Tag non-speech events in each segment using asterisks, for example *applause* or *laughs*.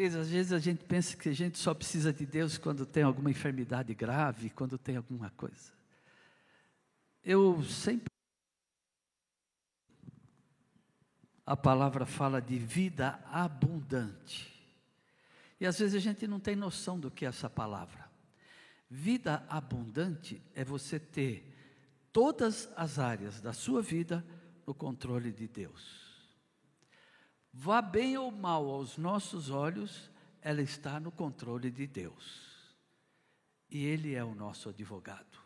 Queridos, às vezes a gente pensa que a gente só precisa de Deus quando tem alguma enfermidade grave, quando tem alguma coisa. Eu sempre. A palavra fala de vida abundante. E às vezes a gente não tem noção do que é essa palavra. Vida abundante é você ter todas as áreas da sua vida no controle de Deus. Vá bem ou mal aos nossos olhos, ela está no controle de Deus. E Ele é o nosso advogado.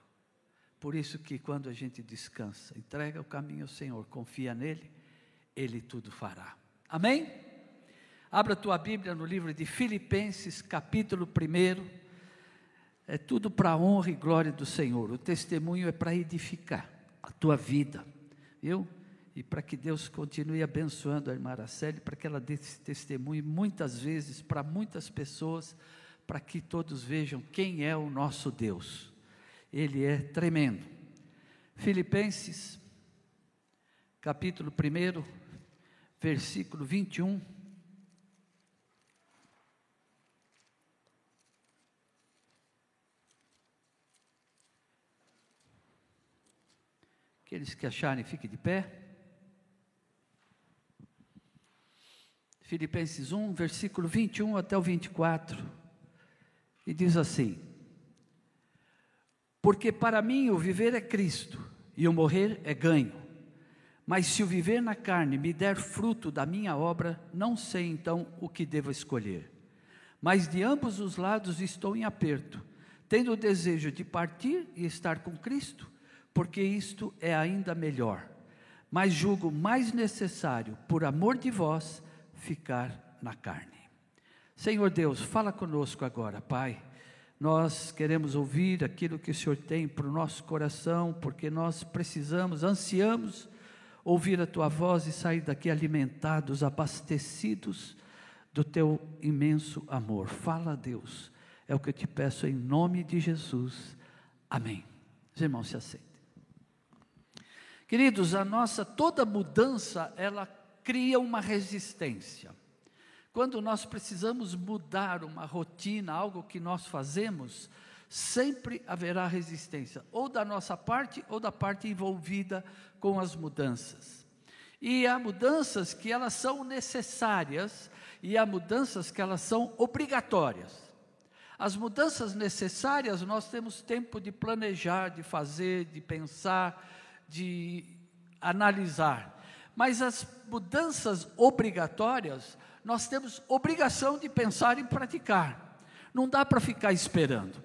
Por isso que quando a gente descansa, entrega o caminho ao Senhor, confia nele, Ele tudo fará. Amém? Abra tua Bíblia no livro de Filipenses, capítulo 1. É tudo para a honra e glória do Senhor. O testemunho é para edificar a tua vida, viu? E para que Deus continue abençoando a irmã Araceli, para que ela dê esse testemunho muitas vezes para muitas pessoas, para que todos vejam quem é o nosso Deus ele é tremendo. Filipenses, capítulo 1, versículo 21. Aqueles que acharem, fiquem de pé. Filipenses 1, versículo 21 até o 24. E diz assim: porque para mim o viver é Cristo e o morrer é ganho. Mas se o viver na carne me der fruto da minha obra, não sei então o que devo escolher. Mas de ambos os lados estou em aperto, tendo o desejo de partir e estar com Cristo, porque isto é ainda melhor. Mas julgo mais necessário, por amor de vós, ficar na carne. Senhor Deus, fala conosco agora, Pai nós queremos ouvir aquilo que o Senhor tem para o nosso coração, porque nós precisamos, ansiamos ouvir a tua voz e sair daqui alimentados, abastecidos do teu imenso amor. Fala, Deus, é o que eu te peço em nome de Jesus. Amém. Os irmãos se aceitem. Queridos, a nossa toda mudança, ela cria uma resistência. Quando nós precisamos mudar uma rotina, algo que nós fazemos, sempre haverá resistência, ou da nossa parte ou da parte envolvida com as mudanças. E há mudanças que elas são necessárias e há mudanças que elas são obrigatórias. As mudanças necessárias nós temos tempo de planejar, de fazer, de pensar, de analisar. Mas as mudanças obrigatórias, nós temos obrigação de pensar e praticar. Não dá para ficar esperando.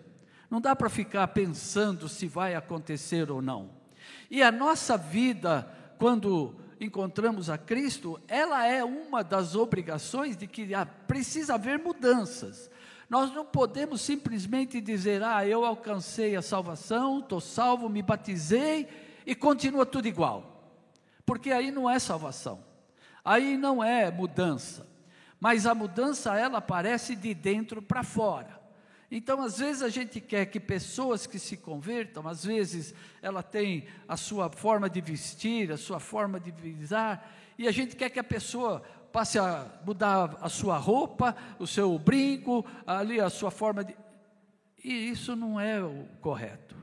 Não dá para ficar pensando se vai acontecer ou não. E a nossa vida, quando encontramos a Cristo, ela é uma das obrigações de que precisa haver mudanças. Nós não podemos simplesmente dizer, ah, eu alcancei a salvação, estou salvo, me batizei e continua tudo igual. Porque aí não é salvação, aí não é mudança. Mas a mudança ela aparece de dentro para fora. Então, às vezes a gente quer que pessoas que se convertam, às vezes ela tem a sua forma de vestir, a sua forma de visar, e a gente quer que a pessoa passe a mudar a sua roupa, o seu brinco, ali a sua forma de. E isso não é o correto.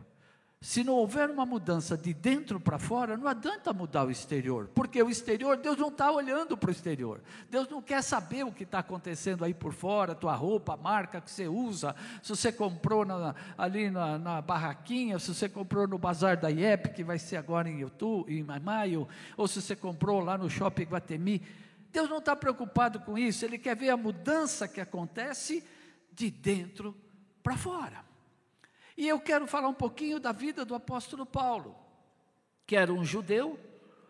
Se não houver uma mudança de dentro para fora, não adianta mudar o exterior, porque o exterior, Deus não está olhando para o exterior, Deus não quer saber o que está acontecendo aí por fora, tua roupa, a marca que você usa, se você comprou na, ali na, na, barraquinha, se você comprou no bazar da IEP, que vai ser agora em, YouTube, em maio, ou se você comprou lá no shopping Guatemi. Deus não está preocupado com isso, Ele quer ver a mudança que acontece de dentro para fora. E eu quero falar um pouquinho da vida do apóstolo Paulo, que era um judeu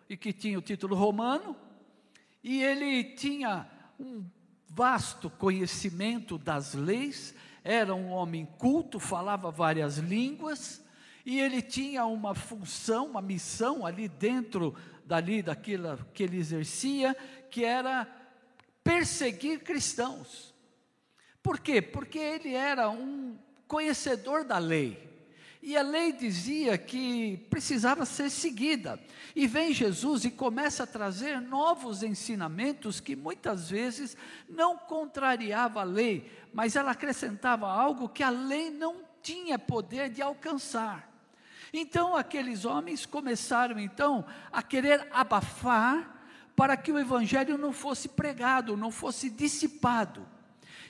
e que tinha o título romano, e ele tinha um vasto conhecimento das leis, era um homem culto, falava várias línguas, e ele tinha uma função, uma missão ali dentro dali daquilo que ele exercia, que era perseguir cristãos. Por quê? Porque ele era um conhecedor da lei. E a lei dizia que precisava ser seguida. E vem Jesus e começa a trazer novos ensinamentos que muitas vezes não contrariava a lei, mas ela acrescentava algo que a lei não tinha poder de alcançar. Então aqueles homens começaram então a querer abafar para que o evangelho não fosse pregado, não fosse dissipado.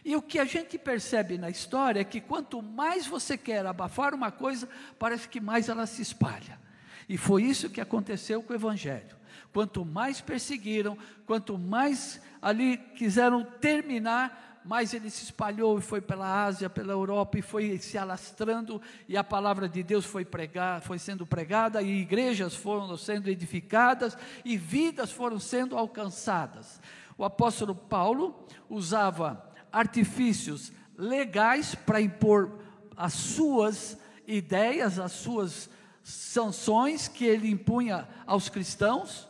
E o que a gente percebe na história é que quanto mais você quer abafar uma coisa, parece que mais ela se espalha. E foi isso que aconteceu com o Evangelho. Quanto mais perseguiram, quanto mais ali quiseram terminar, mais ele se espalhou e foi pela Ásia, pela Europa e foi se alastrando e a palavra de Deus foi pregar, foi sendo pregada e igrejas foram sendo edificadas e vidas foram sendo alcançadas. O apóstolo Paulo usava artifícios legais para impor as suas ideias, as suas sanções que ele impunha aos cristãos.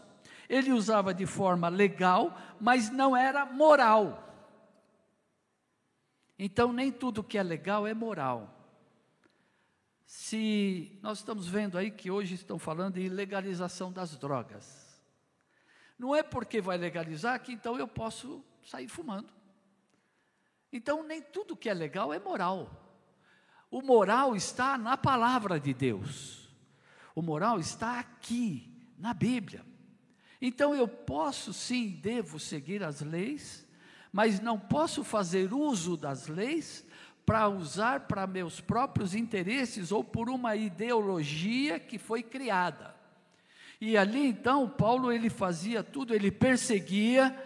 Ele usava de forma legal, mas não era moral. Então, nem tudo que é legal é moral. Se nós estamos vendo aí que hoje estão falando em legalização das drogas, não é porque vai legalizar que então eu posso sair fumando. Então, nem tudo que é legal é moral. O moral está na palavra de Deus. O moral está aqui, na Bíblia. Então, eu posso sim, devo seguir as leis, mas não posso fazer uso das leis para usar para meus próprios interesses ou por uma ideologia que foi criada. E ali então, Paulo ele fazia tudo, ele perseguia,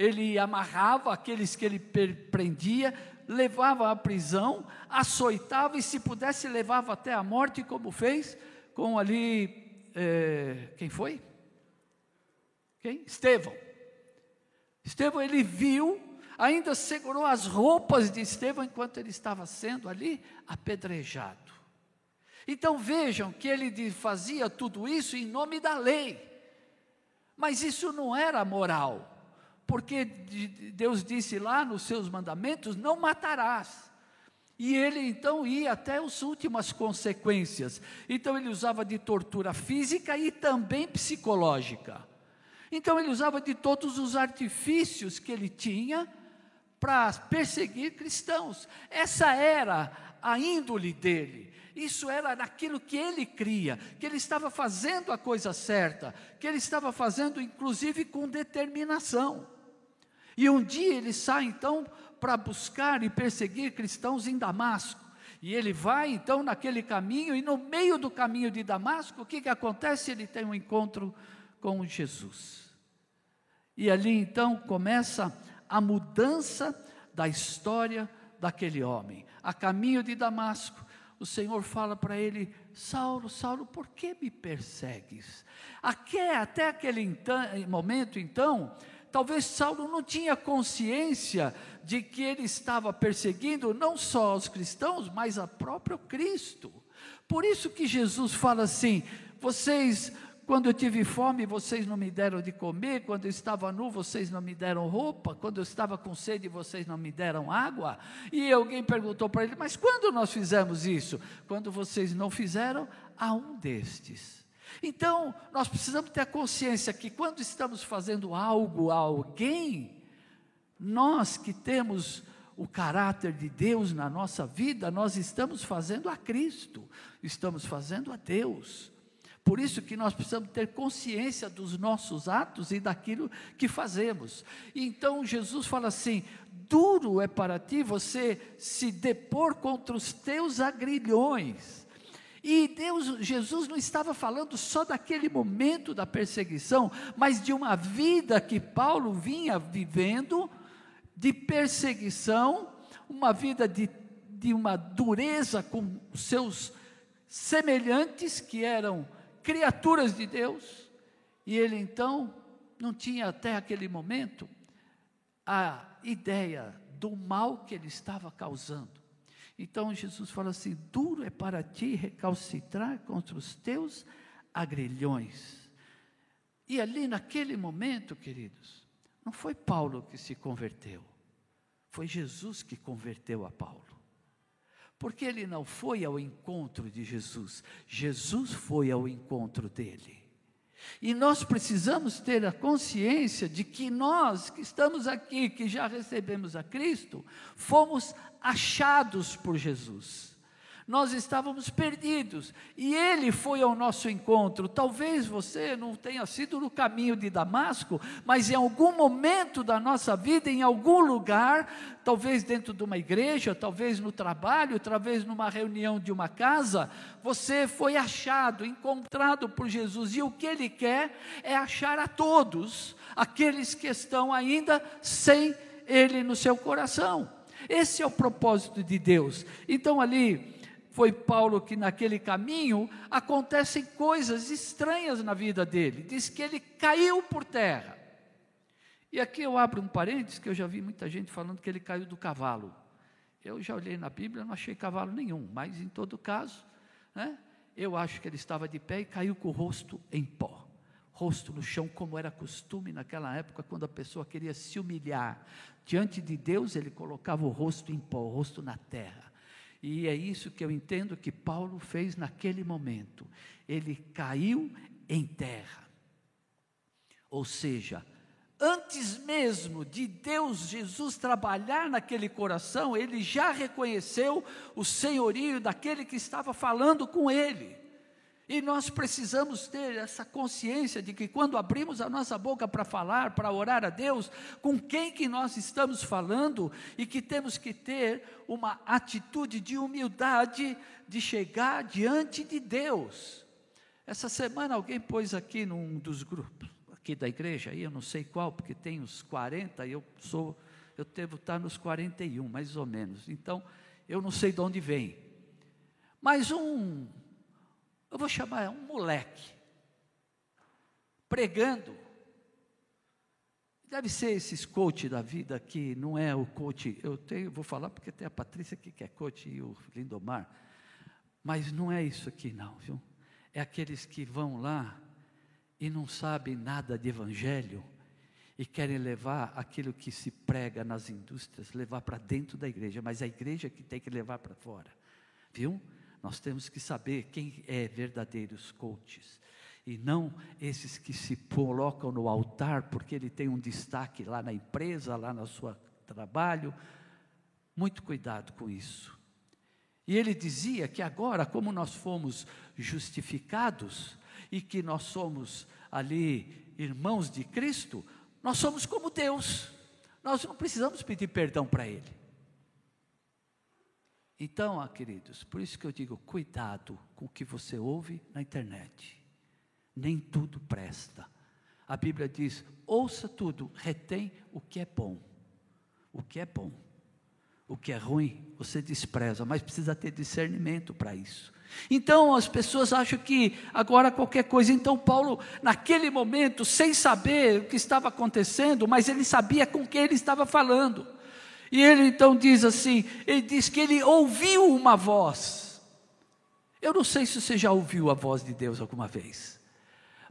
ele amarrava aqueles que ele prendia, levava à prisão, açoitava e, se pudesse, levava até a morte, como fez com ali. É, quem foi? Quem? Estevão. Estevão, ele viu, ainda segurou as roupas de Estevão enquanto ele estava sendo ali apedrejado. Então vejam que ele fazia tudo isso em nome da lei, mas isso não era moral porque Deus disse lá nos seus mandamentos: não matarás. E ele então ia até as últimas consequências. Então ele usava de tortura física e também psicológica. Então ele usava de todos os artifícios que ele tinha para perseguir cristãos. Essa era a índole dele. Isso era naquilo que ele cria, que ele estava fazendo a coisa certa, que ele estava fazendo inclusive com determinação. E um dia ele sai então para buscar e perseguir cristãos em Damasco. E ele vai então naquele caminho, e no meio do caminho de Damasco, o que, que acontece? Ele tem um encontro com Jesus. E ali então começa a mudança da história daquele homem. A caminho de Damasco, o Senhor fala para ele: Saulo, Saulo, por que me persegues? Até, até aquele momento, então, talvez Saulo não tinha consciência de que ele estava perseguindo não só os cristãos, mas a próprio Cristo. Por isso que Jesus fala assim: vocês, quando eu tive fome, vocês não me deram de comer, quando eu estava nu, vocês não me deram roupa, quando eu estava com sede, vocês não me deram água. E alguém perguntou para ele: mas quando nós fizemos isso? Quando vocês não fizeram a um destes. Então, nós precisamos ter a consciência que quando estamos fazendo algo a alguém, nós que temos o caráter de Deus na nossa vida, nós estamos fazendo a Cristo, estamos fazendo a Deus. Por isso que nós precisamos ter consciência dos nossos atos e daquilo que fazemos. Então Jesus fala assim: duro é para ti você se depor contra os teus agrilhões. E Deus, Jesus não estava falando só daquele momento da perseguição, mas de uma vida que Paulo vinha vivendo de perseguição, uma vida de, de uma dureza com seus semelhantes que eram criaturas de Deus, e ele então não tinha até aquele momento a ideia do mal que ele estava causando. Então Jesus fala assim: duro é para ti recalcitrar contra os teus agrilhões. E ali naquele momento, queridos, não foi Paulo que se converteu, foi Jesus que converteu a Paulo. Porque ele não foi ao encontro de Jesus, Jesus foi ao encontro dele. E nós precisamos ter a consciência de que nós que estamos aqui, que já recebemos a Cristo, fomos achados por Jesus nós estávamos perdidos e ele foi ao nosso encontro. Talvez você não tenha sido no caminho de Damasco, mas em algum momento da nossa vida, em algum lugar, talvez dentro de uma igreja, talvez no trabalho, talvez numa reunião de uma casa, você foi achado, encontrado por Jesus e o que ele quer é achar a todos aqueles que estão ainda sem ele no seu coração. Esse é o propósito de Deus. Então ali foi Paulo que naquele caminho acontecem coisas estranhas na vida dele. Diz que ele caiu por terra. E aqui eu abro um parênteses que eu já vi muita gente falando que ele caiu do cavalo. Eu já olhei na Bíblia, não achei cavalo nenhum, mas em todo caso, né, eu acho que ele estava de pé e caiu com o rosto em pó. Rosto no chão, como era costume naquela época, quando a pessoa queria se humilhar diante de Deus, ele colocava o rosto em pó, o rosto na terra. E é isso que eu entendo que Paulo fez naquele momento. Ele caiu em terra. Ou seja, antes mesmo de Deus, Jesus, trabalhar naquele coração, ele já reconheceu o senhorio daquele que estava falando com ele. E nós precisamos ter essa consciência de que quando abrimos a nossa boca para falar, para orar a Deus, com quem que nós estamos falando e que temos que ter uma atitude de humildade de chegar diante de Deus. Essa semana alguém pôs aqui num dos grupos aqui da igreja, aí eu não sei qual, porque tem os 40, eu sou eu devo estar nos 41, mais ou menos. Então, eu não sei de onde vem. Mas um eu vou chamar um moleque, pregando. Deve ser esses coach da vida que não é o coach, eu tenho, vou falar porque tem a Patrícia aqui que é coach e o Lindomar, mas não é isso aqui não, viu? É aqueles que vão lá e não sabem nada de evangelho e querem levar aquilo que se prega nas indústrias, levar para dentro da igreja, mas a igreja que tem que levar para fora, viu? Nós temos que saber quem é verdadeiros coaches e não esses que se colocam no altar porque ele tem um destaque lá na empresa, lá no seu trabalho. Muito cuidado com isso. E ele dizia que agora, como nós fomos justificados e que nós somos ali irmãos de Cristo, nós somos como Deus. Nós não precisamos pedir perdão para Ele. Então, ah, queridos, por isso que eu digo, cuidado com o que você ouve na internet. Nem tudo presta. A Bíblia diz: ouça tudo, retém o que é bom. O que é bom. O que é ruim, você despreza, mas precisa ter discernimento para isso. Então as pessoas acham que agora qualquer coisa. Então Paulo, naquele momento, sem saber o que estava acontecendo, mas ele sabia com quem ele estava falando. E ele então diz assim: ele diz que ele ouviu uma voz. Eu não sei se você já ouviu a voz de Deus alguma vez,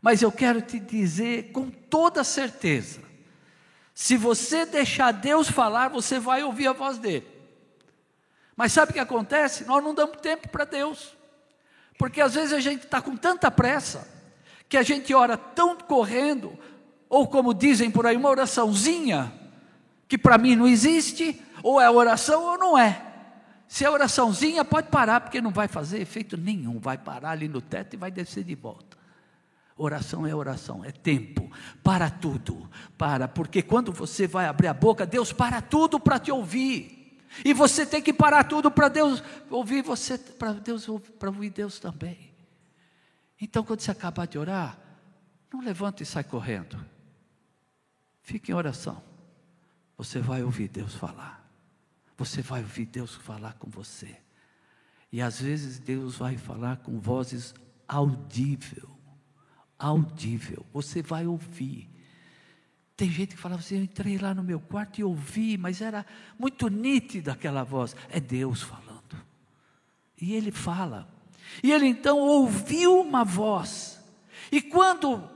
mas eu quero te dizer com toda certeza: se você deixar Deus falar, você vai ouvir a voz dele. Mas sabe o que acontece? Nós não damos tempo para Deus, porque às vezes a gente está com tanta pressa, que a gente ora tão correndo, ou como dizem por aí, uma oraçãozinha, que para mim não existe, ou é oração ou não é. Se é oraçãozinha, pode parar, porque não vai fazer efeito nenhum, vai parar ali no teto e vai descer de volta. Oração é oração, é tempo, para tudo, para, porque quando você vai abrir a boca, Deus para tudo para te ouvir, e você tem que parar tudo para Deus ouvir você, para Deus para ouvir Deus também. Então, quando você acabar de orar, não levanta e sai correndo, fique em oração. Você vai ouvir Deus falar. Você vai ouvir Deus falar com você. E às vezes Deus vai falar com vozes audível. Audível. Você vai ouvir. Tem gente que fala assim: eu entrei lá no meu quarto e ouvi, mas era muito nítida aquela voz. É Deus falando. E ele fala. E ele então ouviu uma voz. E quando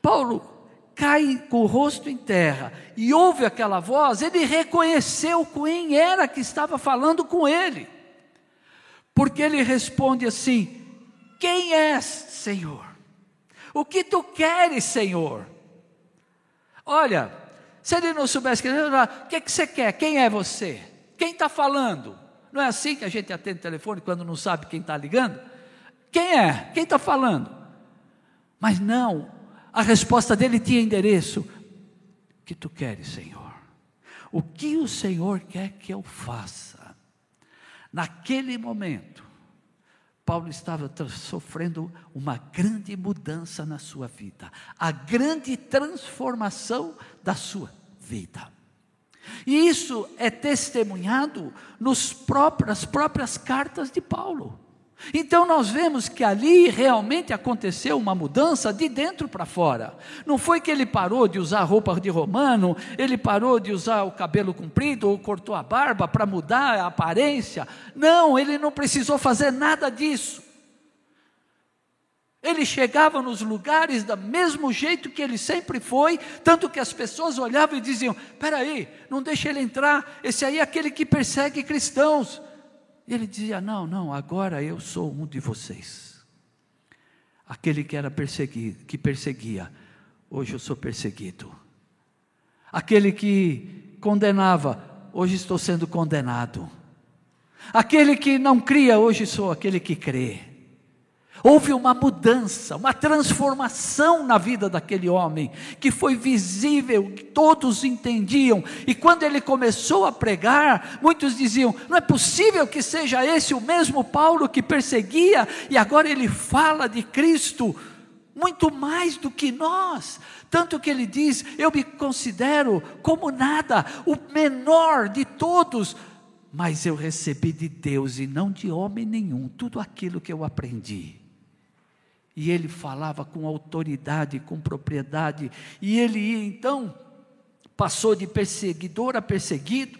Paulo cai com o rosto em terra e ouve aquela voz, ele reconheceu quem era que estava falando com ele. porque ele responde assim: Quem és, Senhor? O que tu queres, Senhor? Olha, se ele não soubesse, o que, que você quer? Quem é você? Quem está falando? Não é assim que a gente atende o telefone quando não sabe quem está ligando? Quem é? Quem está falando? Mas não, a resposta dele tinha endereço. Que tu queres, Senhor? O que o Senhor quer que eu faça? Naquele momento, Paulo estava sofrendo uma grande mudança na sua vida, a grande transformação da sua vida. E isso é testemunhado nos próprias, nas próprias cartas de Paulo. Então nós vemos que ali realmente aconteceu uma mudança de dentro para fora. Não foi que ele parou de usar roupa de romano, ele parou de usar o cabelo comprido ou cortou a barba para mudar a aparência. Não, ele não precisou fazer nada disso. Ele chegava nos lugares do mesmo jeito que ele sempre foi, tanto que as pessoas olhavam e diziam: "Peraí, não deixa ele entrar. Esse aí é aquele que persegue cristãos." Ele dizia: Não, não, agora eu sou um de vocês. Aquele que era perseguido, que perseguia, hoje eu sou perseguido. Aquele que condenava, hoje estou sendo condenado. Aquele que não cria, hoje sou aquele que crê. Houve uma mudança, uma transformação na vida daquele homem, que foi visível, que todos entendiam. E quando ele começou a pregar, muitos diziam: não é possível que seja esse o mesmo Paulo que perseguia, e agora ele fala de Cristo muito mais do que nós. Tanto que ele diz: Eu me considero como nada, o menor de todos, mas eu recebi de Deus e não de homem nenhum tudo aquilo que eu aprendi e ele falava com autoridade, com propriedade, e ele ia então, passou de perseguidor a perseguido,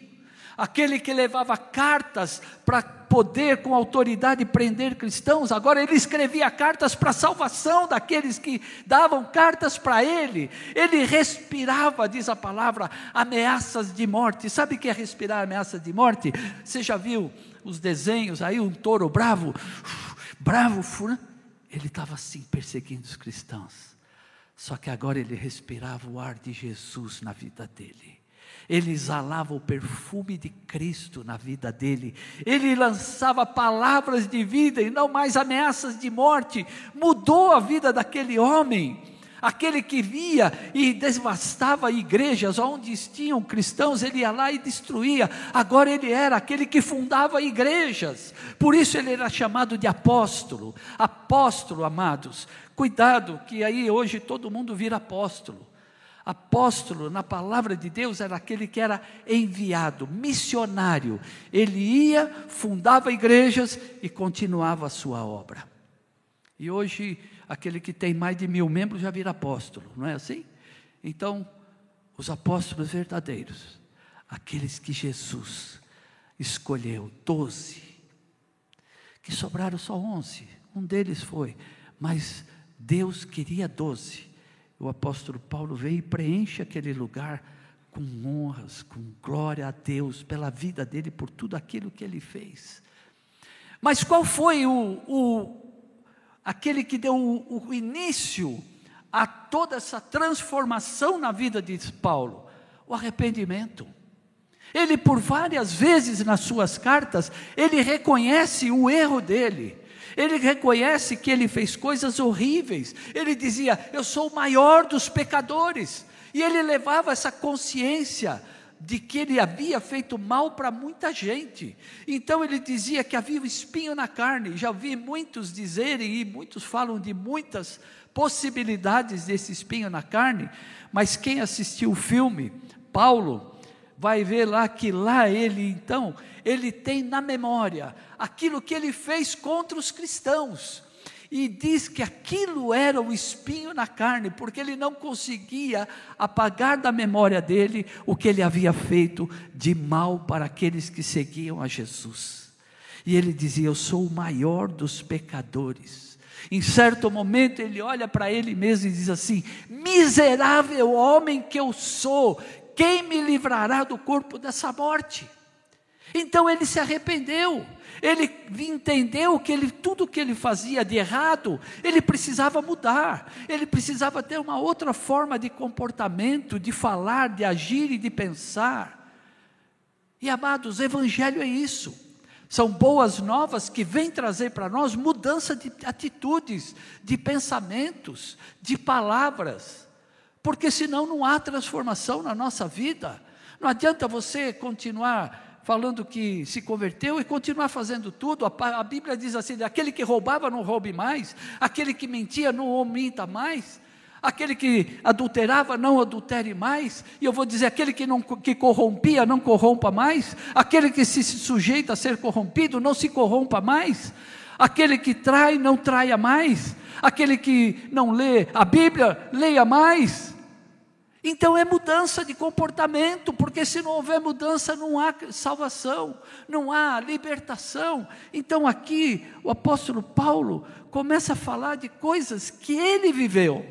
aquele que levava cartas para poder com autoridade prender cristãos, agora ele escrevia cartas para a salvação daqueles que davam cartas para ele, ele respirava, diz a palavra, ameaças de morte, sabe o que é respirar ameaças de morte? Você já viu os desenhos aí, um touro bravo, bravo, ele estava assim perseguindo os cristãos. Só que agora ele respirava o ar de Jesus na vida dele. Ele exalava o perfume de Cristo na vida dele. Ele lançava palavras de vida e não mais ameaças de morte. Mudou a vida daquele homem. Aquele que via e devastava igrejas onde tinham cristãos, ele ia lá e destruía. Agora ele era aquele que fundava igrejas. Por isso ele era chamado de apóstolo. Apóstolo, amados. Cuidado, que aí hoje todo mundo vira apóstolo. Apóstolo, na palavra de Deus, era aquele que era enviado, missionário. Ele ia, fundava igrejas e continuava a sua obra. E hoje aquele que tem mais de mil membros já vira apóstolo, não é assim? Então, os apóstolos verdadeiros, aqueles que Jesus escolheu, doze, que sobraram só onze, um deles foi, mas Deus queria doze. O apóstolo Paulo veio e preenche aquele lugar com honras, com glória a Deus pela vida dele, por tudo aquilo que ele fez. Mas qual foi o, o, aquele que deu o, o início a toda essa transformação na vida de Paulo? O arrependimento. Ele, por várias vezes nas suas cartas, ele reconhece o erro dele. Ele reconhece que ele fez coisas horríveis. Ele dizia: Eu sou o maior dos pecadores. E ele levava essa consciência de que ele havia feito mal para muita gente. Então ele dizia que havia um espinho na carne. Já ouvi muitos dizerem, e muitos falam de muitas possibilidades desse espinho na carne, mas quem assistiu o filme, Paulo, vai ver lá que lá ele então, ele tem na memória aquilo que ele fez contra os cristãos e diz que aquilo era o espinho na carne, porque ele não conseguia apagar da memória dele o que ele havia feito de mal para aqueles que seguiam a Jesus. E ele dizia: Eu sou o maior dos pecadores. Em certo momento ele olha para ele mesmo e diz assim: Miserável homem que eu sou, quem me livrará do corpo dessa morte? Então ele se arrependeu. Ele entendeu que ele, tudo que ele fazia de errado, ele precisava mudar. Ele precisava ter uma outra forma de comportamento, de falar, de agir e de pensar. E amados, o evangelho é isso. São boas novas que vêm trazer para nós mudança de atitudes, de pensamentos, de palavras. Porque senão não há transformação na nossa vida. Não adianta você continuar falando que se converteu e continuar fazendo tudo. A, Bíblia diz assim: aquele que roubava não roube mais, aquele que mentia não minta mais. Aquele que adulterava, não adultere mais. E eu vou dizer: aquele que, não, que corrompia, não corrompa mais. Aquele que se sujeita a ser corrompido, não se corrompa mais. Aquele que trai, não traia mais. Aquele que não lê a Bíblia, leia mais. Então é mudança de comportamento, porque se não houver mudança, não há salvação, não há libertação. Então aqui o apóstolo Paulo começa a falar de coisas que ele viveu.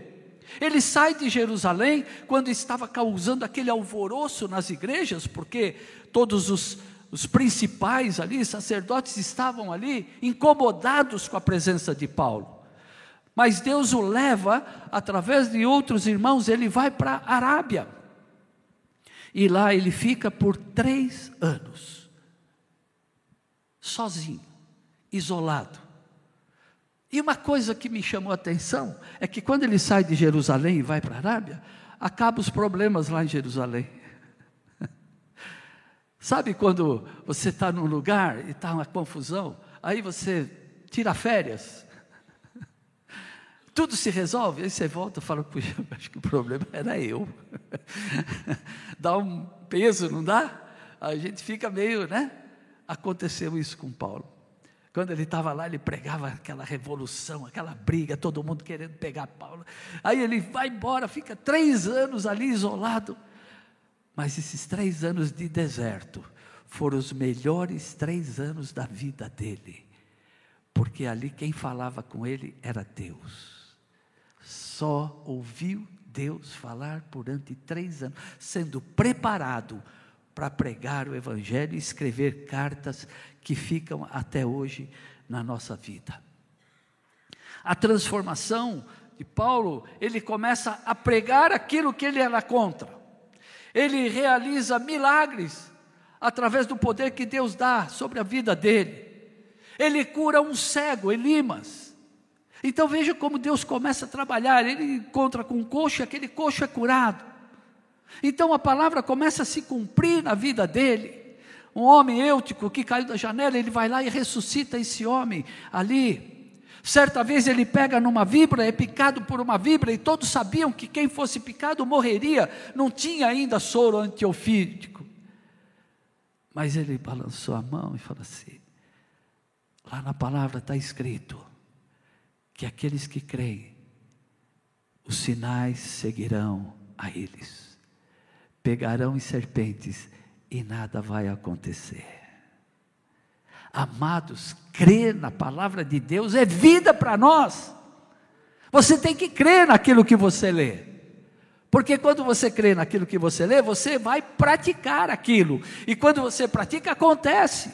Ele sai de Jerusalém quando estava causando aquele alvoroço nas igrejas, porque todos os, os principais ali, sacerdotes, estavam ali incomodados com a presença de Paulo. Mas Deus o leva, através de outros irmãos, ele vai para a Arábia. E lá ele fica por três anos, sozinho, isolado. E uma coisa que me chamou a atenção é que quando ele sai de Jerusalém e vai para a Arábia, acabam os problemas lá em Jerusalém. *laughs* Sabe quando você está num lugar e está uma confusão, aí você tira férias, tudo se resolve, aí você volta e fala, puxa, *laughs* acho que o problema era eu. *laughs* dá um peso, não dá? A gente fica meio, né? Aconteceu isso com Paulo. Quando ele estava lá, ele pregava aquela revolução, aquela briga, todo mundo querendo pegar Paulo. Aí ele vai embora, fica três anos ali isolado. Mas esses três anos de deserto foram os melhores três anos da vida dele, porque ali quem falava com ele era Deus. Só ouviu Deus falar durante três anos, sendo preparado para pregar o Evangelho e escrever cartas que ficam até hoje na nossa vida. A transformação de Paulo, ele começa a pregar aquilo que ele era contra. Ele realiza milagres através do poder que Deus dá sobre a vida dele. Ele cura um cego, Elimas. Então veja como Deus começa a trabalhar. Ele encontra com um coxo e aquele coxo é curado. Então a palavra começa a se cumprir na vida dele. Um homem eutico que caiu da janela, ele vai lá e ressuscita esse homem ali. Certa vez ele pega numa vibra, é picado por uma vibra, e todos sabiam que quem fosse picado morreria, não tinha ainda soro antiofídico. Mas ele balançou a mão e falou assim: lá na palavra está escrito que aqueles que creem, os sinais seguirão a eles pegarão em serpentes e nada vai acontecer. Amados, crer na palavra de Deus é vida para nós. Você tem que crer naquilo que você lê. Porque quando você crê naquilo que você lê, você vai praticar aquilo. E quando você pratica, acontece.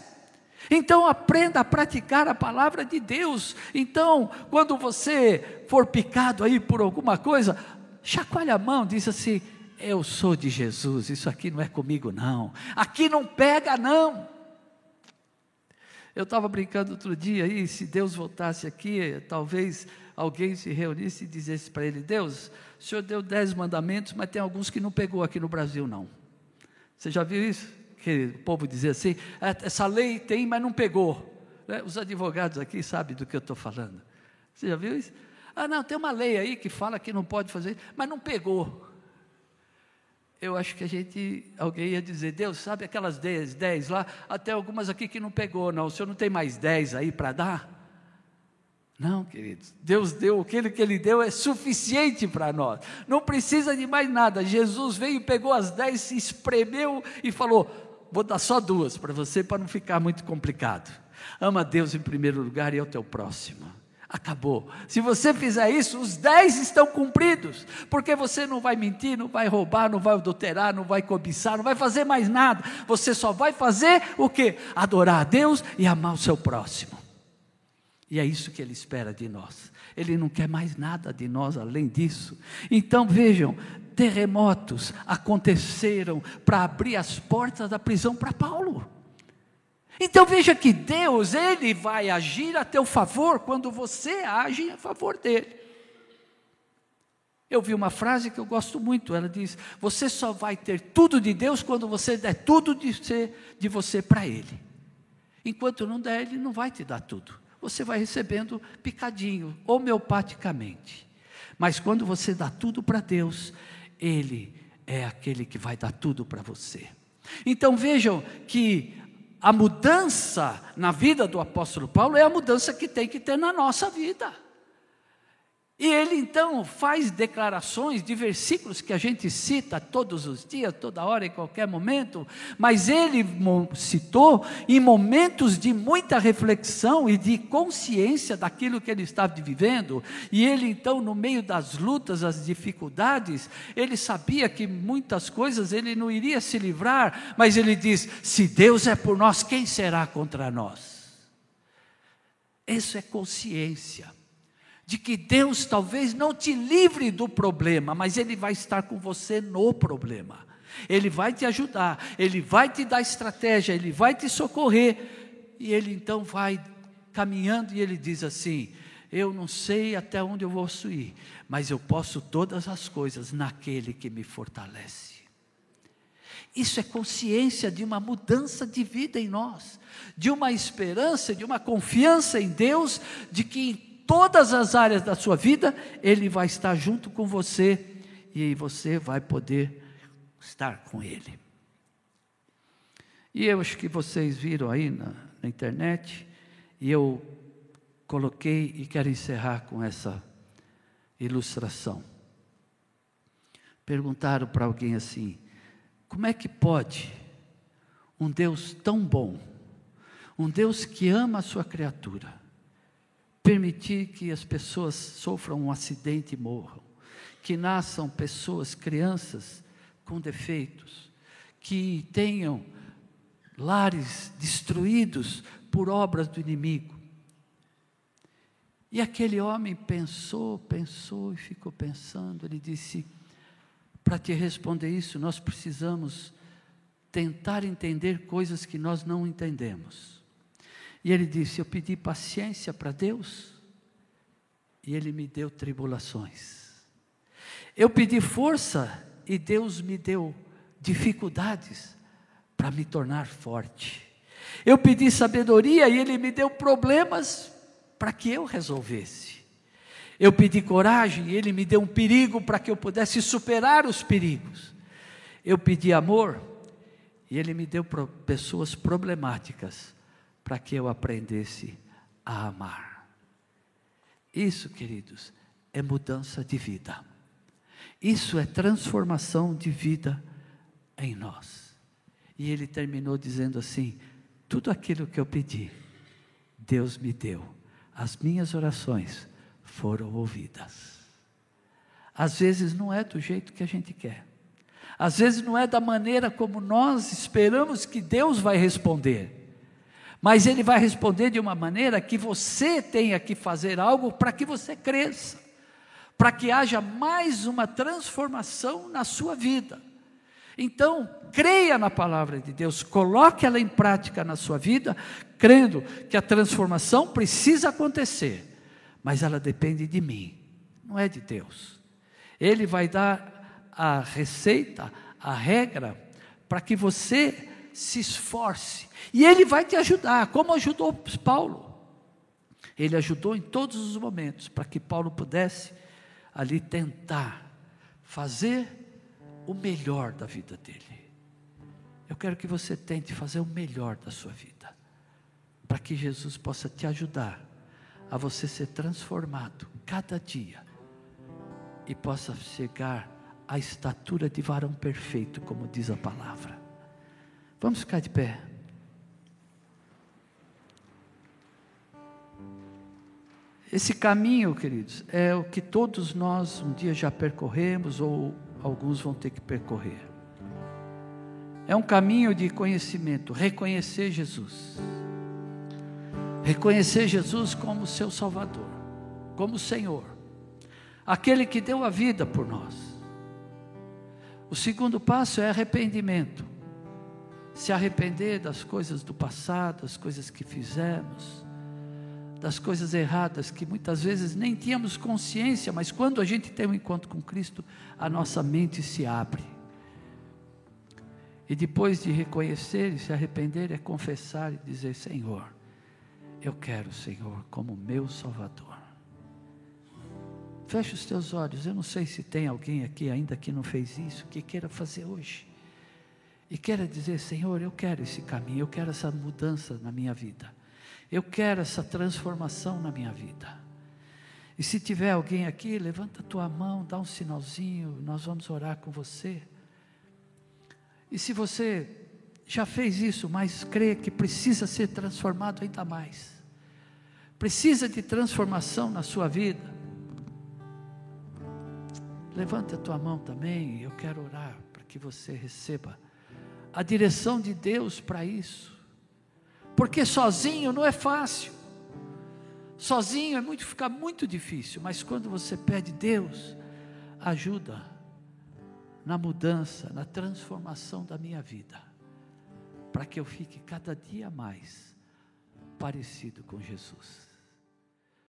Então aprenda a praticar a palavra de Deus. Então, quando você for picado aí por alguma coisa, chacoalha a mão, diz assim: eu sou de Jesus, isso aqui não é comigo, não. Aqui não pega, não. Eu estava brincando outro dia aí, se Deus voltasse aqui, talvez alguém se reunisse e dissesse para ele: Deus, o senhor deu dez mandamentos, mas tem alguns que não pegou aqui no Brasil, não. Você já viu isso? Que o povo dizia assim: é, essa lei tem, mas não pegou. Né? Os advogados aqui sabem do que eu estou falando. Você já viu isso? Ah, não, tem uma lei aí que fala que não pode fazer, mas não pegou eu acho que a gente, alguém ia dizer, Deus, sabe aquelas 10, 10 lá, até algumas aqui que não pegou, não, o senhor não tem mais 10 aí para dar? Não, queridos, Deus deu, aquele que Ele deu é suficiente para nós, não precisa de mais nada. Jesus veio, pegou as 10, se espremeu e falou: Vou dar só duas para você, para não ficar muito complicado. Ama Deus em primeiro lugar e é o teu próximo. acabou. Se você fizer isso, os dez estão cumpridos, porque você não vai mentir, não vai roubar, não vai adulterar, não vai cobiçar, não vai fazer mais nada. Você só vai fazer o que? Adorar a Deus e amar o seu próximo. E é isso que Ele espera de nós. Ele não quer mais nada de nós além disso. Então vejam, terremotos aconteceram para abrir as portas da prisão para Paulo. Então veja que Deus, Ele vai agir a teu favor quando você age a favor dele. Eu vi uma frase que eu gosto muito, ela diz: Você só vai ter tudo de Deus quando você der tudo de, ser, de você para Ele. Enquanto não der, Ele não vai te dar tudo. Você vai recebendo picadinho, homeopaticamente. Mas quando você dá tudo para Deus, Ele é aquele que vai dar tudo para você. Então vejam que a mudança na vida do apóstolo Paulo é a mudança que tem que ter na nossa vida. E ele então faz declarações de versículos que a gente cita todos os dias, toda hora, em qualquer momento, mas ele citou em momentos de muita reflexão e de consciência daquilo que ele estava vivendo, e ele então, no meio das lutas, as dificuldades, ele sabia que muitas coisas ele não iria se livrar, mas ele diz: se Deus é por nós, quem será contra nós? Isso é consciência de que Deus talvez não te livre do problema, mas Ele vai estar com você no problema. Ele vai te ajudar, Ele vai te dar estratégia, Ele vai te socorrer. E Ele então vai caminhando e Ele diz assim: Eu não sei até onde eu vou ir, mas eu posso todas as coisas naquele que me fortalece. Isso é consciência de uma mudança de vida em nós, de uma esperança, de uma confiança em Deus, de que todas as áreas da sua vida, Ele vai estar junto com você e você vai poder estar com Ele. E eu acho que vocês viram aí na, na internet, e eu coloquei e quero encerrar com essa ilustração. Perguntaram para alguém assim: como é que pode um Deus tão bom, um Deus que ama a sua criatura, permitir que as pessoas sofram um acidente e morram, que nasçam pessoas, crianças com defeitos, que tenham lares destruídos por obras do inimigo. E aquele homem pensou, pensou e ficou pensando. Ele disse: para te responder isso, nós precisamos tentar entender coisas que nós não entendemos. E ele disse: Eu pedi paciência para Deus e ele me deu tribulações. Eu pedi força e Deus me deu dificuldades para me tornar forte. Eu pedi sabedoria e ele me deu problemas para que eu resolvesse. Eu pedi coragem e ele me deu um perigo para que eu pudesse superar os perigos. Eu pedi amor e ele me deu pessoas problemáticas para que eu aprendesse a amar. Isso, queridos, é mudança de vida. Isso é transformação de vida em nós. E ele terminou dizendo assim: tudo aquilo que eu pedi, Deus me deu. As minhas orações foram ouvidas. Às vezes não é do jeito que a gente quer. Às vezes não é da maneira como nós esperamos que Deus vai responder. Mas ele vai responder de uma maneira que você tenha que fazer algo para que você cresça, para que haja mais uma transformação na sua vida. Então, creia na palavra de Deus, coloque ela em prática na sua vida, crendo que a transformação precisa acontecer, mas ela depende de mim, não é de Deus. Ele vai dar a receita, a regra, para que você se esforce, e Ele vai te ajudar, como ajudou Paulo. Ele ajudou em todos os momentos, para que Paulo pudesse ali tentar fazer o melhor da vida dele. Eu quero que você tente fazer o melhor da sua vida, para que Jesus possa te ajudar a você ser transformado cada dia e possa chegar à estatura de varão perfeito, como diz a palavra. Vamos ficar de pé. Esse caminho, queridos, é o que todos nós um dia já percorremos ou alguns vão ter que percorrer. É um caminho de conhecimento, reconhecer Jesus. Reconhecer Jesus como seu Salvador, como Senhor, aquele que deu a vida por nós. O segundo passo é arrependimento. Se arrepender das coisas do passado, das coisas que fizemos, das coisas erradas que muitas vezes nem tínhamos consciência, mas quando a gente tem um encontro com Cristo, a nossa mente se abre. E depois de reconhecer e se arrepender, é confessar e dizer: Senhor, eu quero o Senhor como meu Salvador. Feche os teus olhos. Eu não sei se tem alguém aqui ainda que não fez isso, que queira fazer hoje. E queira dizer: Senhor, eu quero esse caminho, eu quero essa mudança na minha vida. Eu quero essa transformação na minha vida. E se tiver alguém aqui, levanta a tua mão, dá um sinalzinho, nós vamos orar com você. E se você já fez isso, mas crê que precisa ser transformado ainda mais, precisa de transformação na sua vida, levante a tua mão também, eu quero orar para que você receba a direção de Deus para isso, porque sozinho não é fácil, sozinho é muito, fica muito difícil, mas quando você pede Deus, ajuda na mudança, na transformação da minha vida, para que eu fique cada dia mais parecido com Jesus.